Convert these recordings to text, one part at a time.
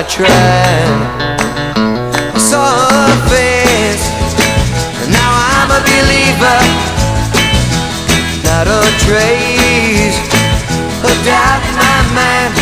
I tried. I saw her face, and now I'm a believer. Not a trace of doubt in my mind.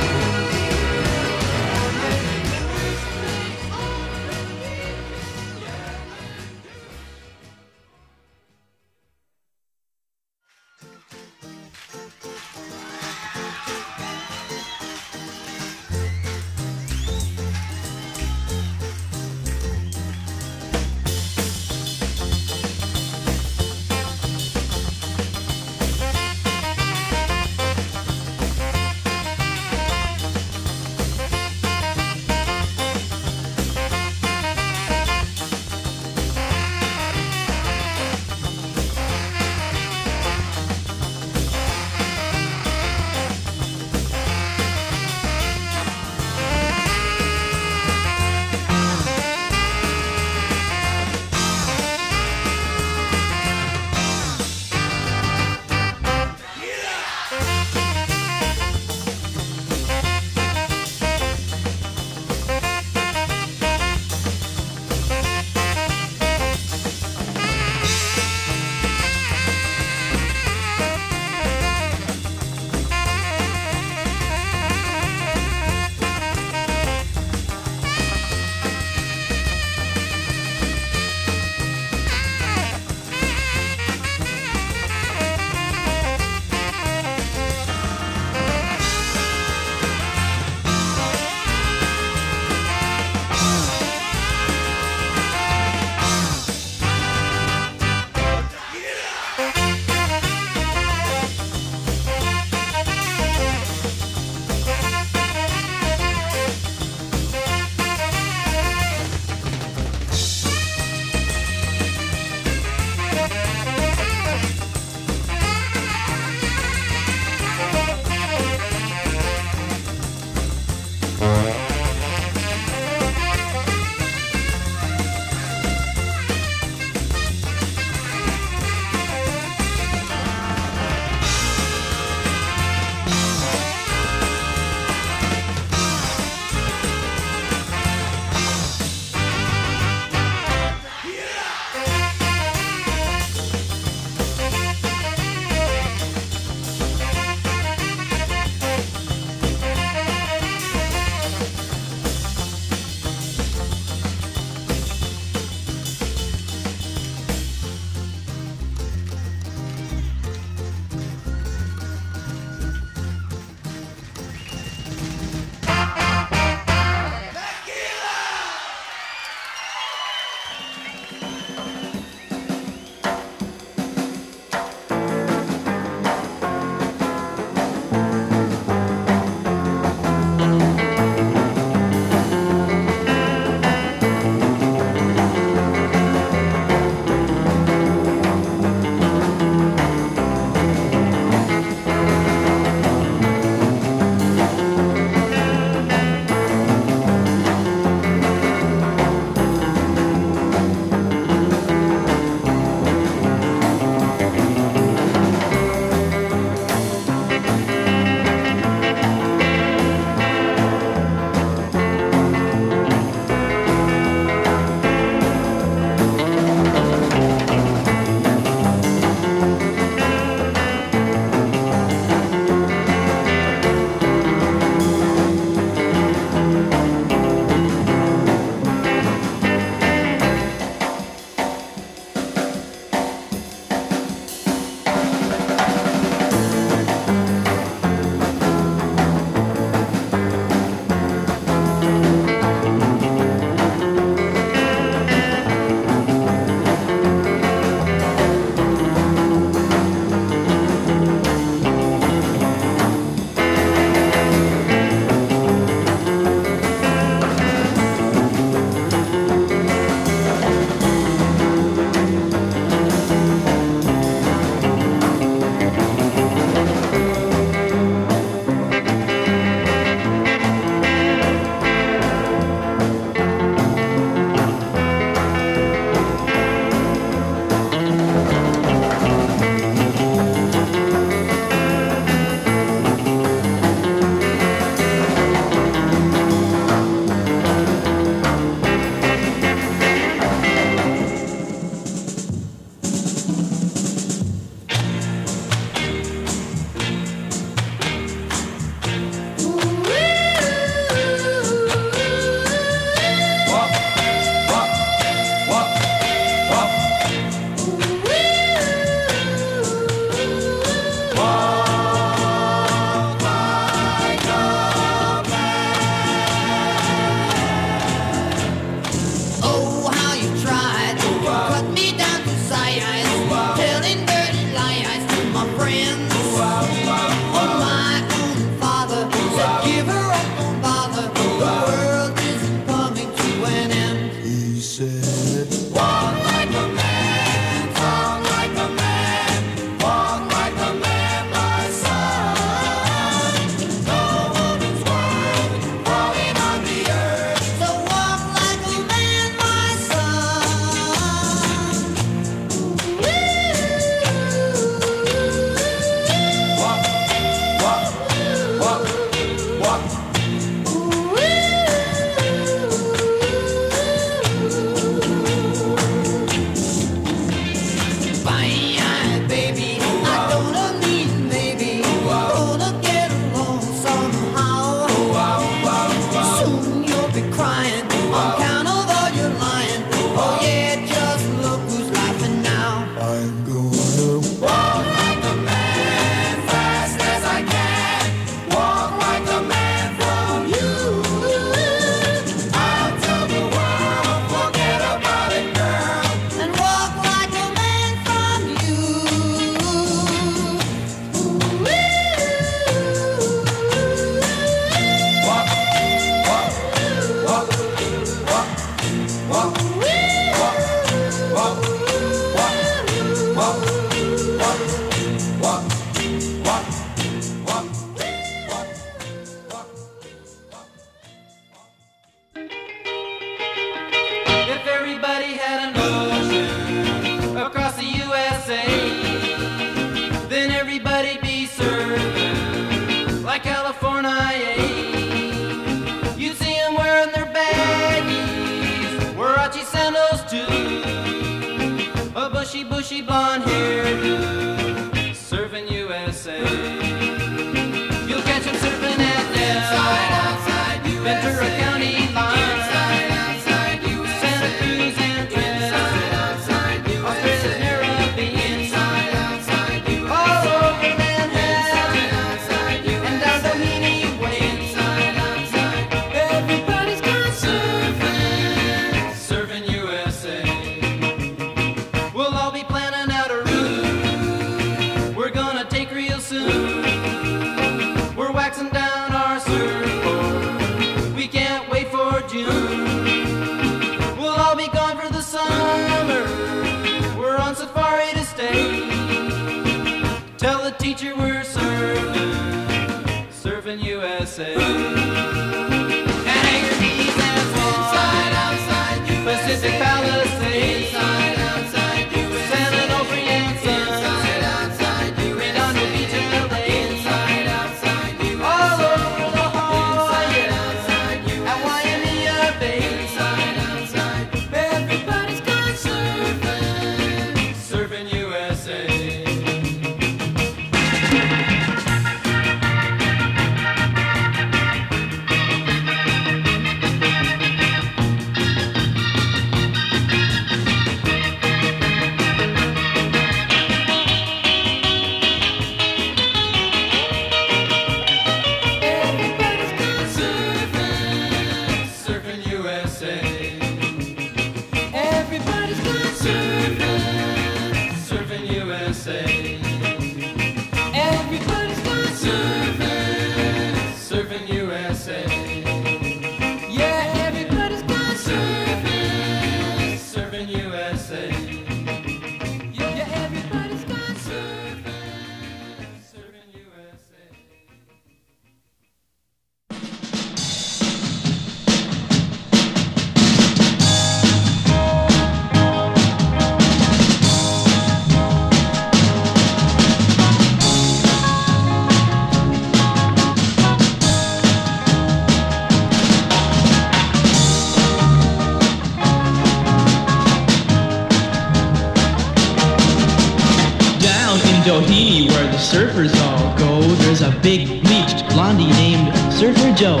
surfers all go, there's a big bleached blondie named Surfer Joe.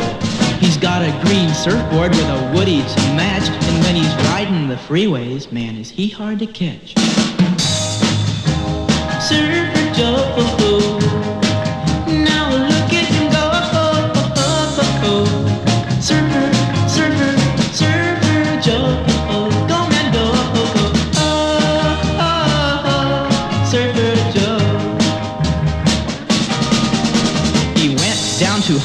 He's got a green surfboard with a Woody's match, and when he's riding the freeways, man, is he hard to catch. Surfer Joe.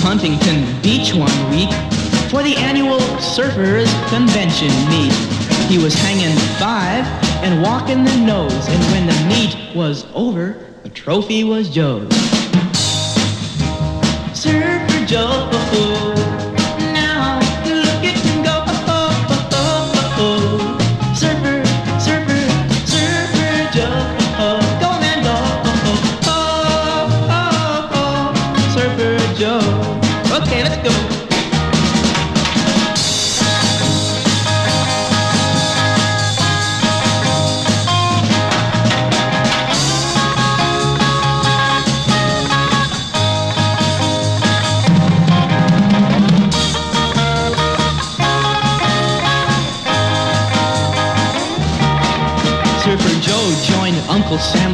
Huntington Beach one week for the annual Surfers Convention meet. He was hanging five and walking the nose, and when the meet was over, the trophy was Joe's. Surfer Joe.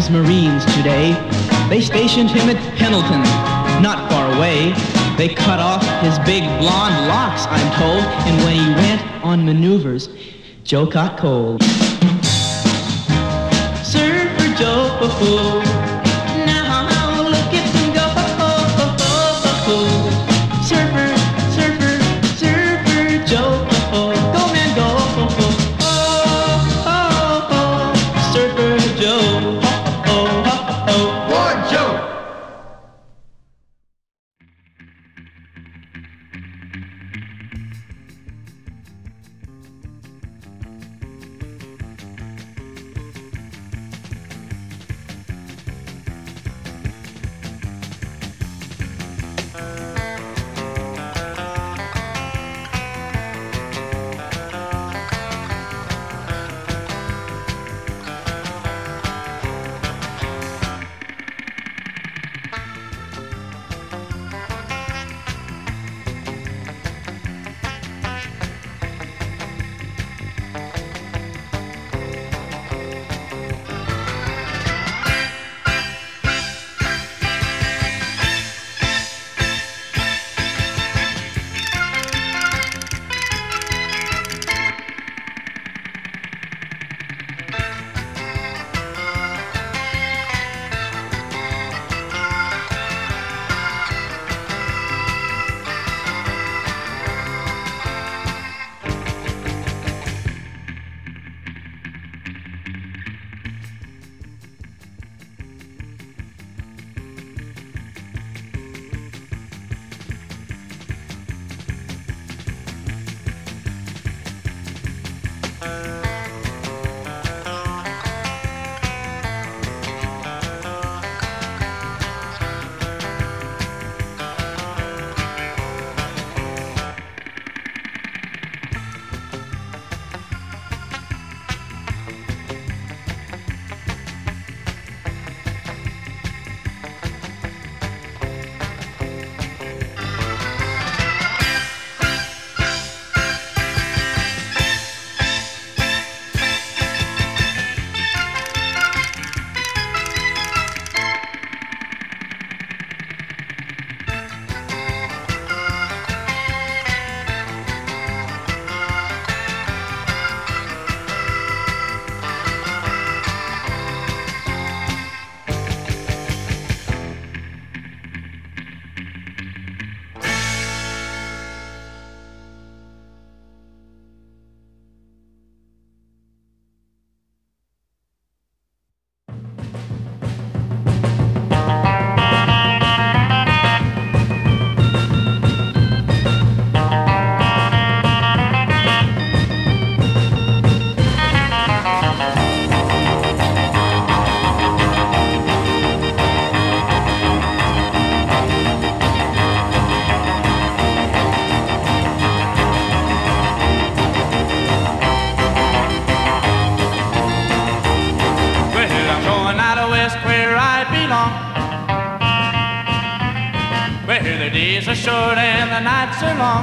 Times Marines today. They stationed him at Pendleton, not far away. They cut off his big blonde locks, I'm told, and when he went on maneuvers, Joe caught cold. Surfer Joe, before. The nights are long.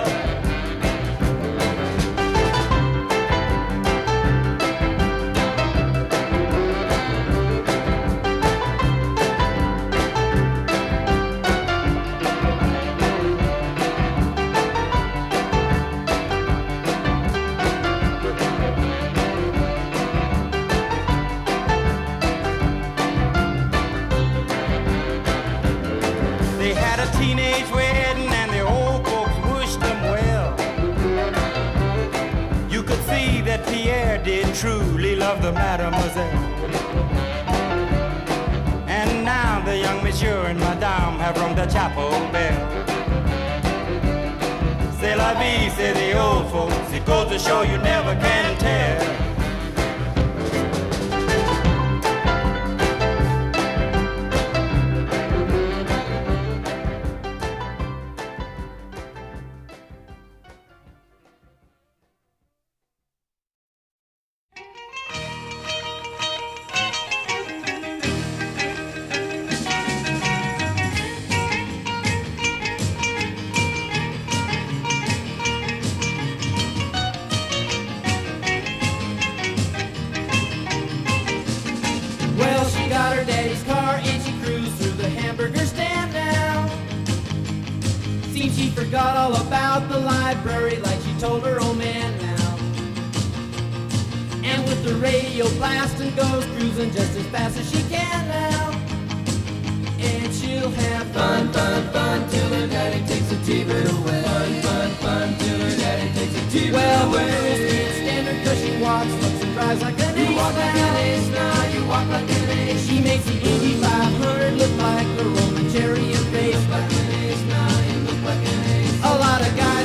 Old folks. It goes to show you never can tell. Library like she told her old man now. And with the radio blasting goes cruising just as fast as she can now. And she'll have fun, fun, fun till her daddy takes a T-bird away. Fun, fun, fun till her daddy takes a T-bird well, away. Well, the girls can't stand her 'cause she walks, looks and drives like an ace. You walk like an ace now, you walk like an ace. She makes the Indy 500 look like a Roman chariot race. Like an ace now, you look like an ace. A lot of guys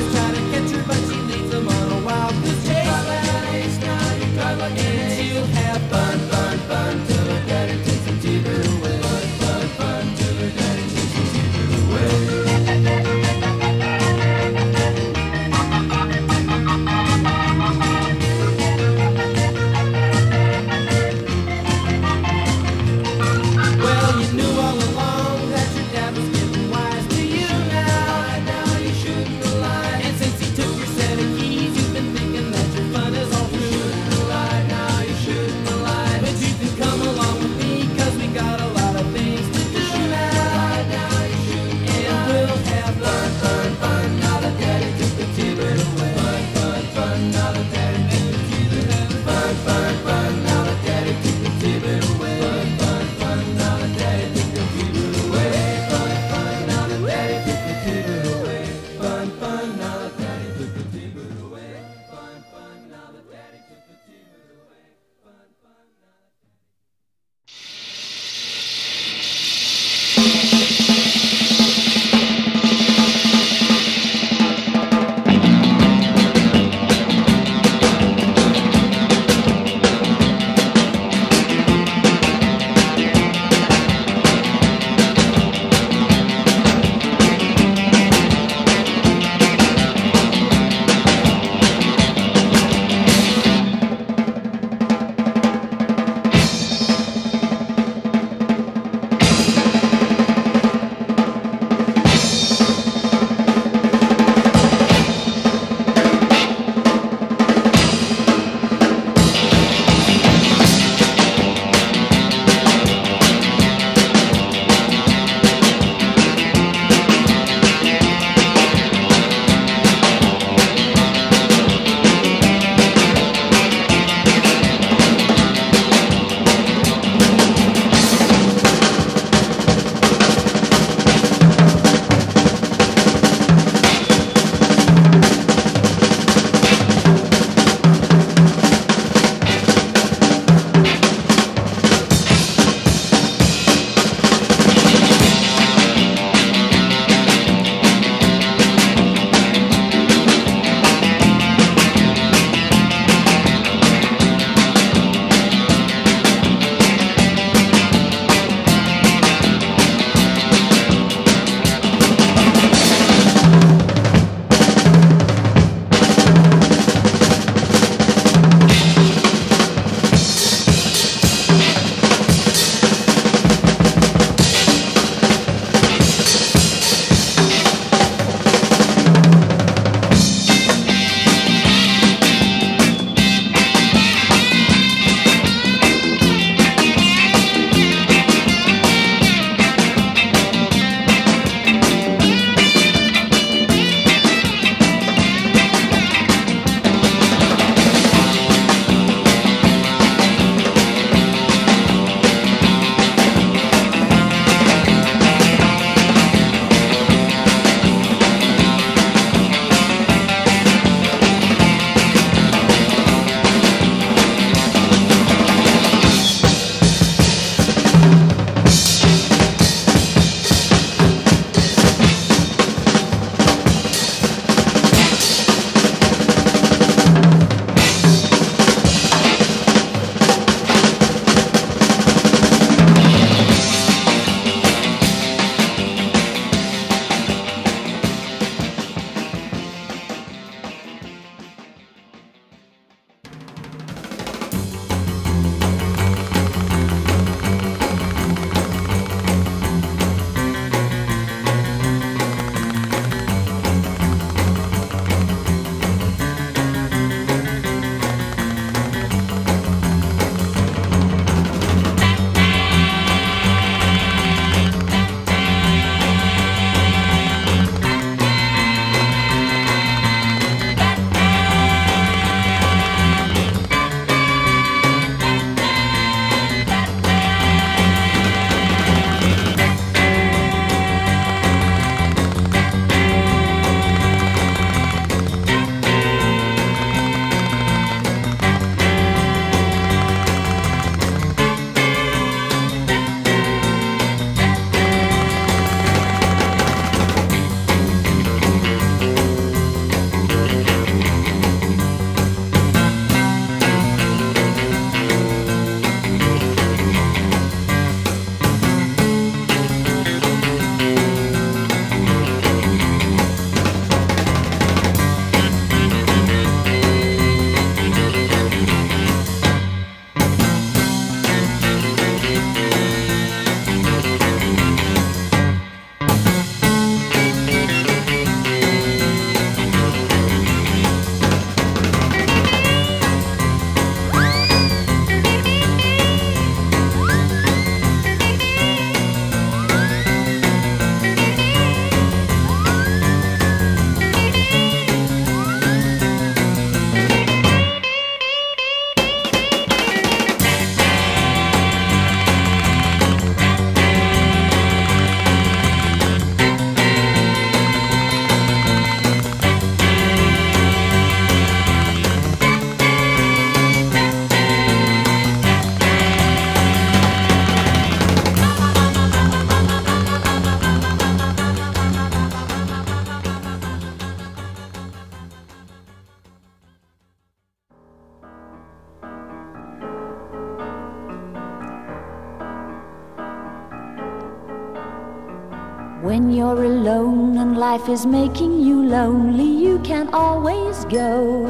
life is making you lonely, you can always go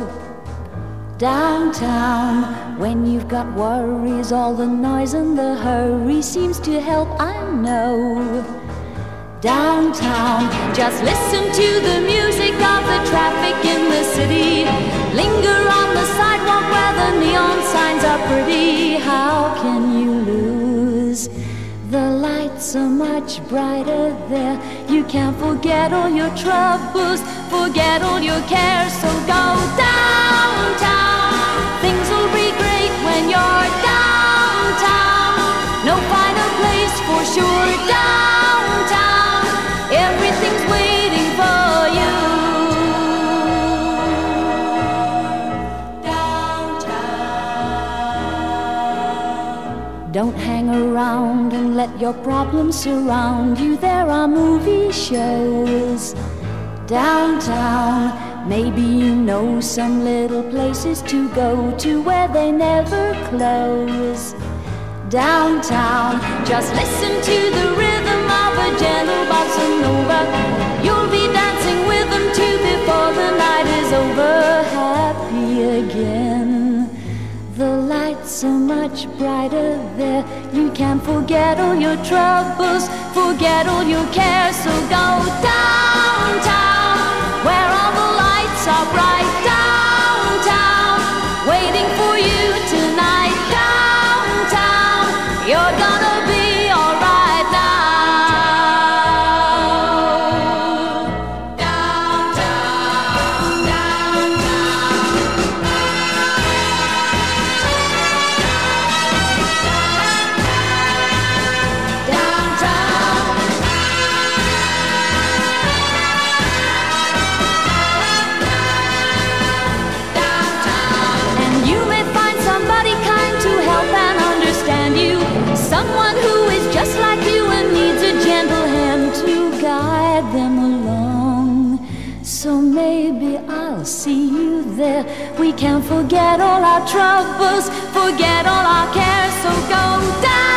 downtown. When you've got worries, all the noise and the hurry seems to help, I know. Downtown, just listen to the music of the traffic in the city. Linger on the sidewalk where the neon signs are pretty. How can you lose? The lights are much brighter there. You can't forget all your troubles, forget all your cares. So go downtown. Things will be great when you're downtown. No finer place for sure. Downtown, around and let your problems surround you. There are movie shows downtown. Maybe you know some little places to go to where they never close. Downtown, just listen to the rhythm of a gentle bossa nova. You'll be dancing with them too before the night is over. Happy again. Are much brighter there. You can forget all your troubles, forget all your cares. So go downtown, where all the lights are bright. Downtown, waiting for you tonight. Downtown, you're gonna We can forget all our troubles, forget all our cares. So go downtown.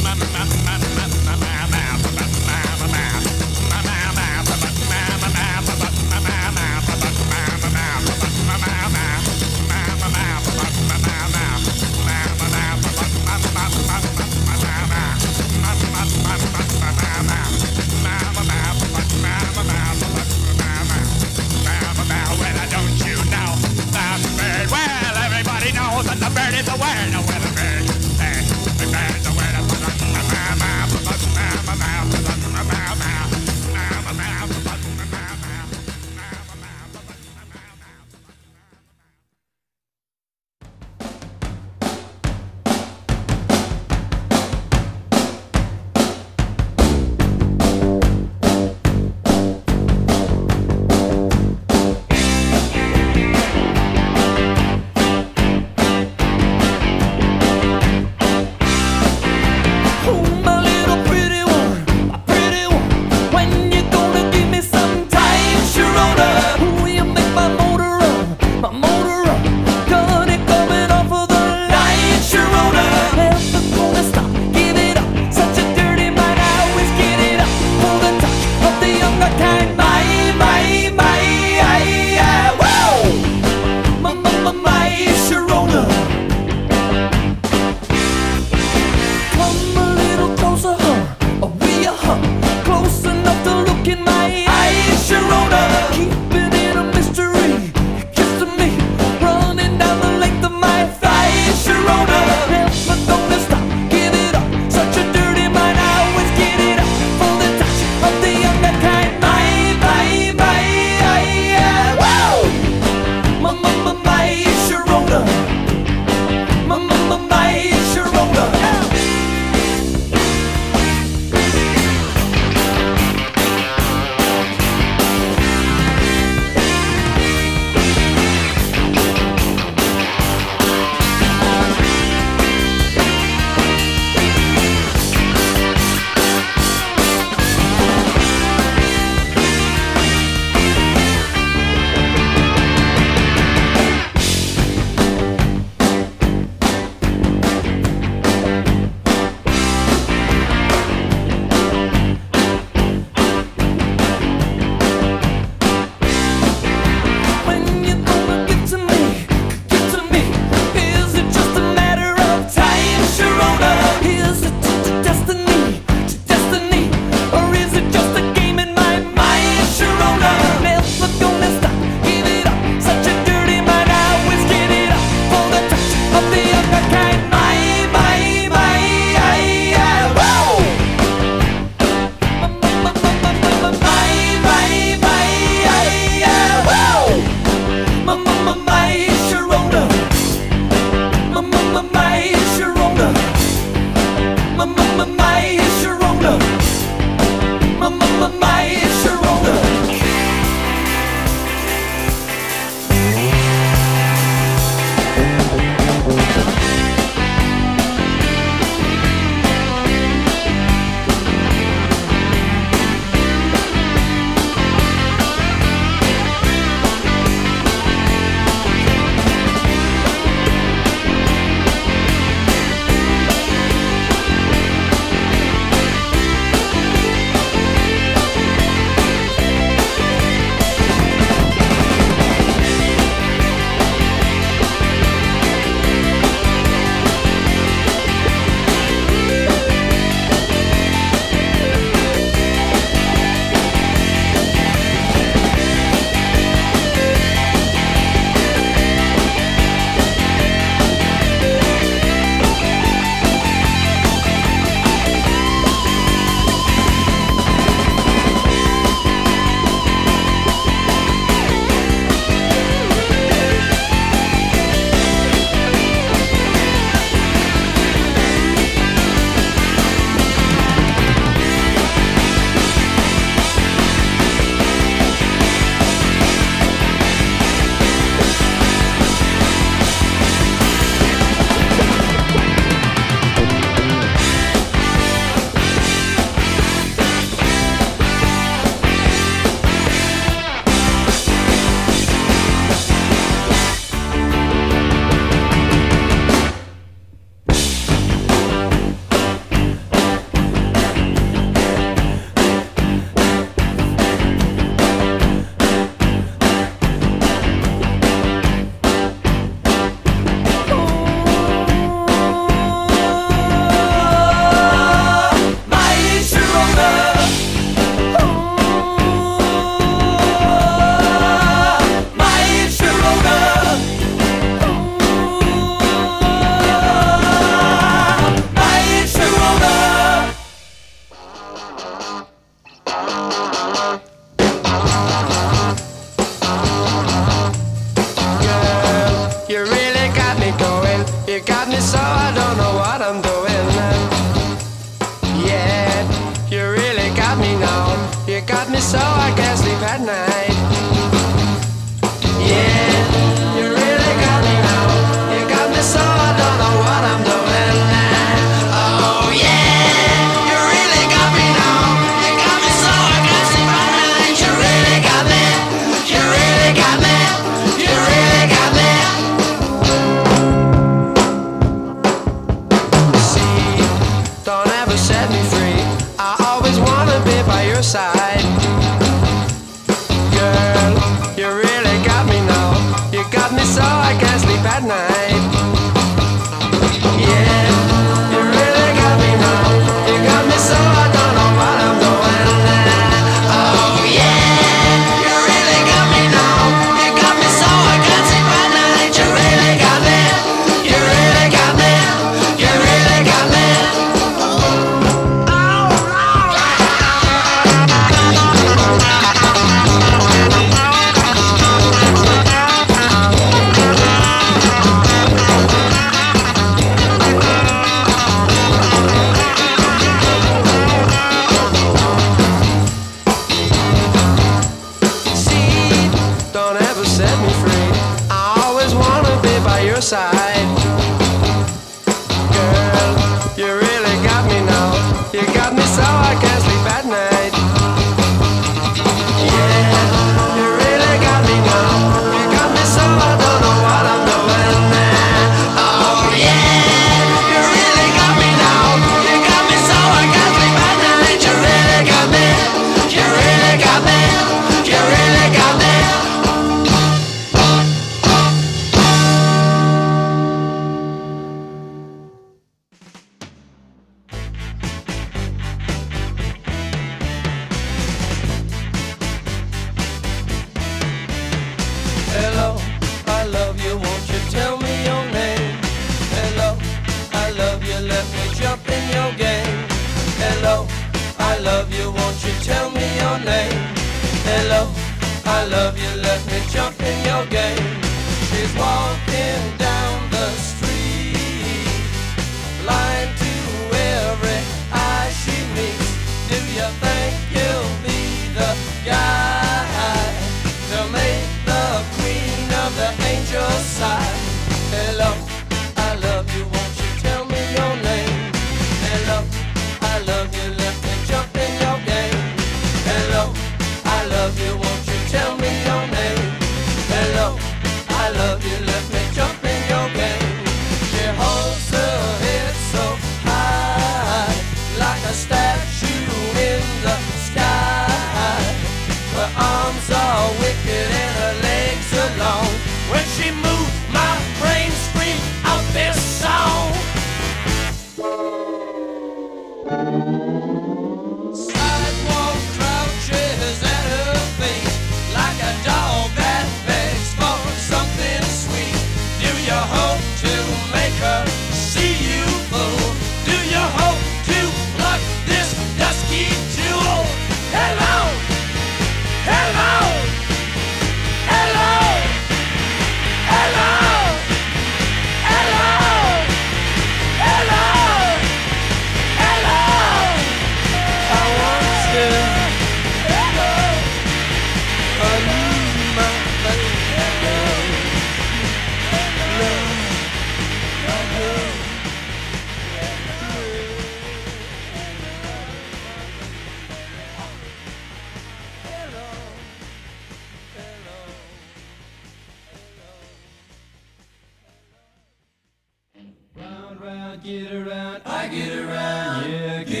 I get around, yeah, get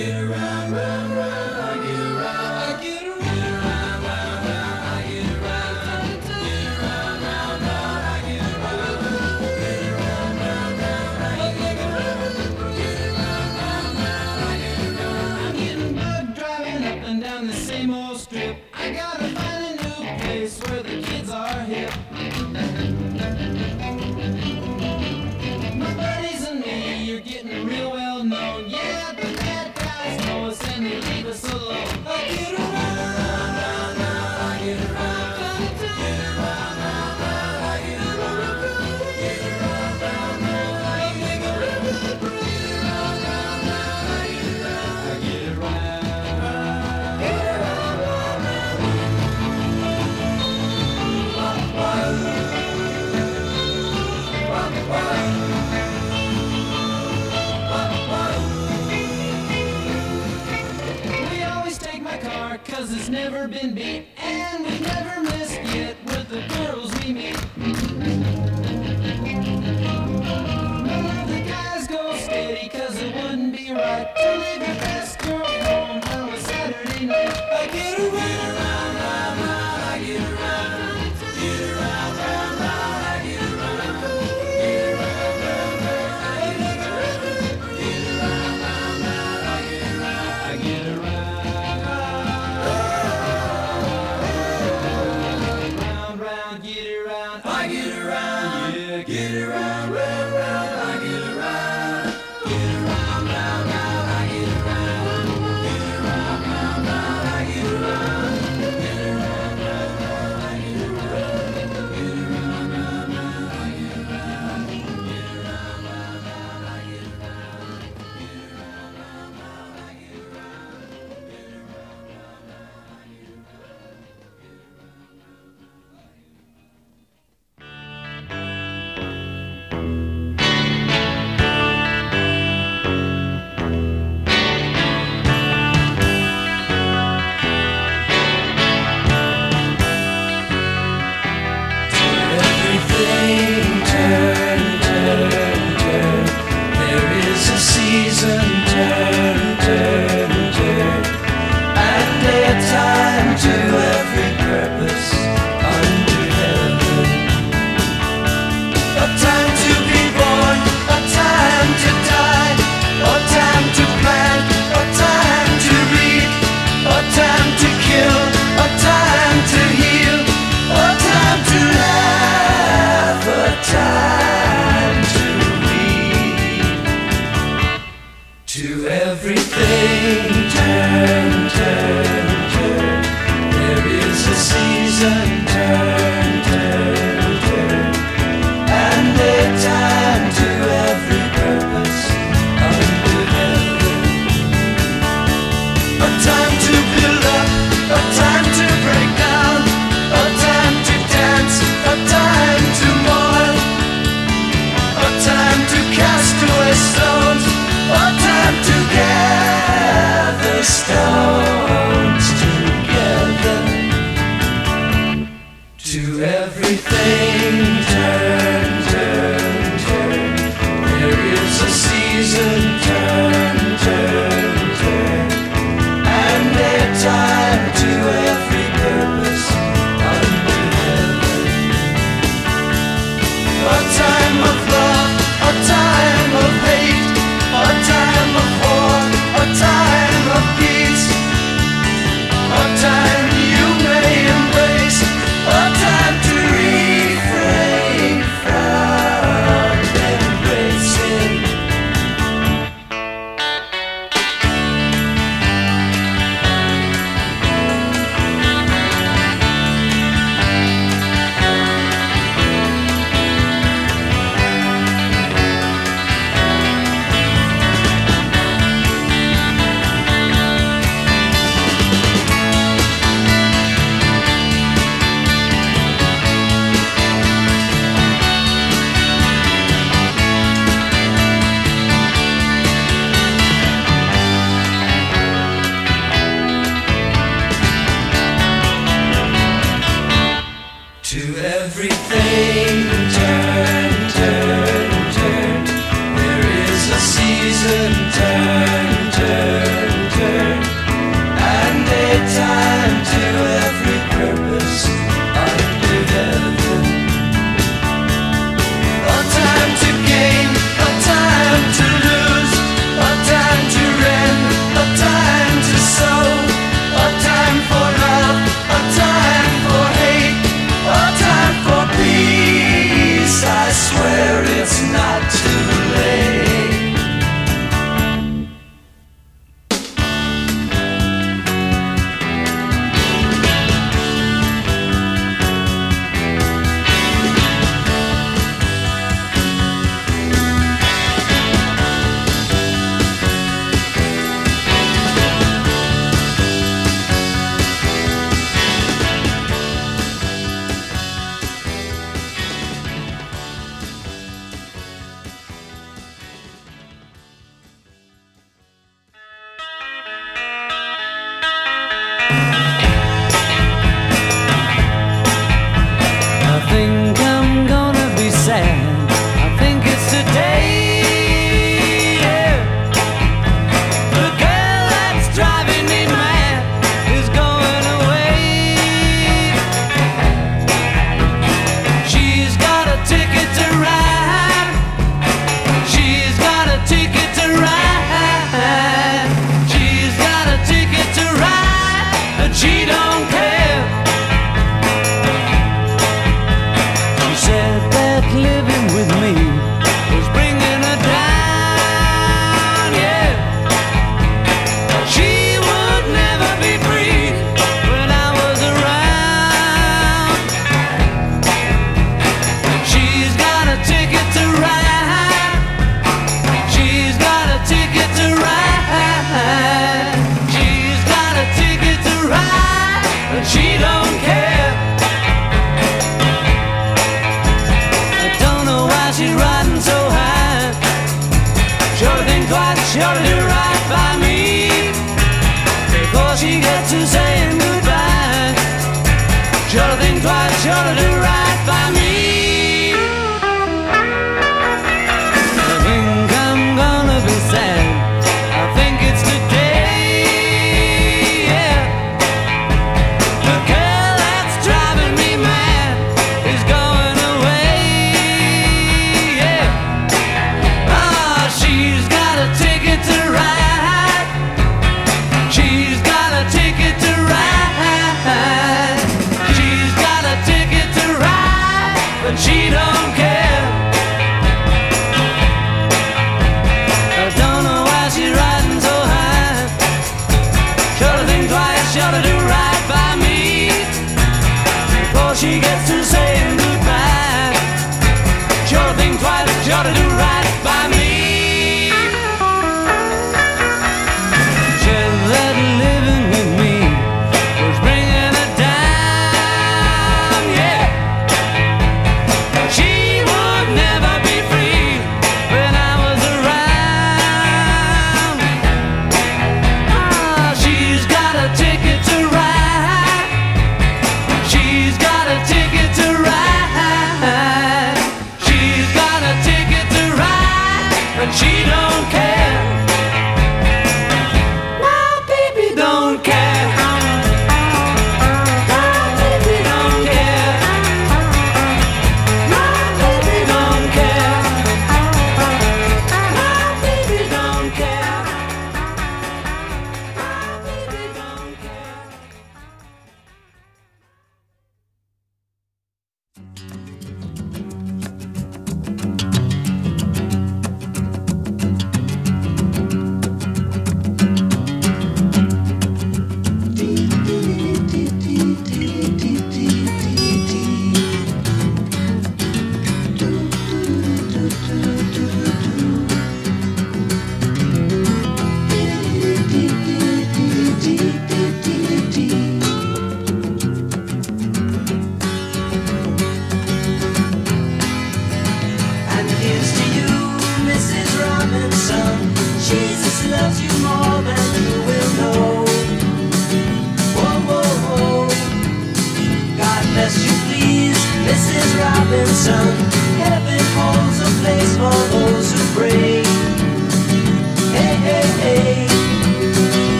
Mrs. Robinson.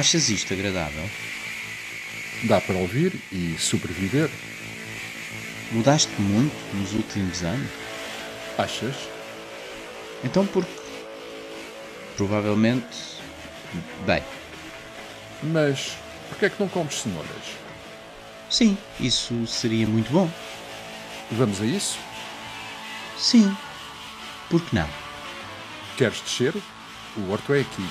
Achas isto agradável? Dá para ouvir e sobreviver. Mudaste muito nos últimos anos? Achas? Então porque? Provavelmente. Bem, Mas porquê é que não comes cenouras? sim, isso seria muito bom. Vamos a isso? Sim. Por que não? Queres descer? O horto é aqui.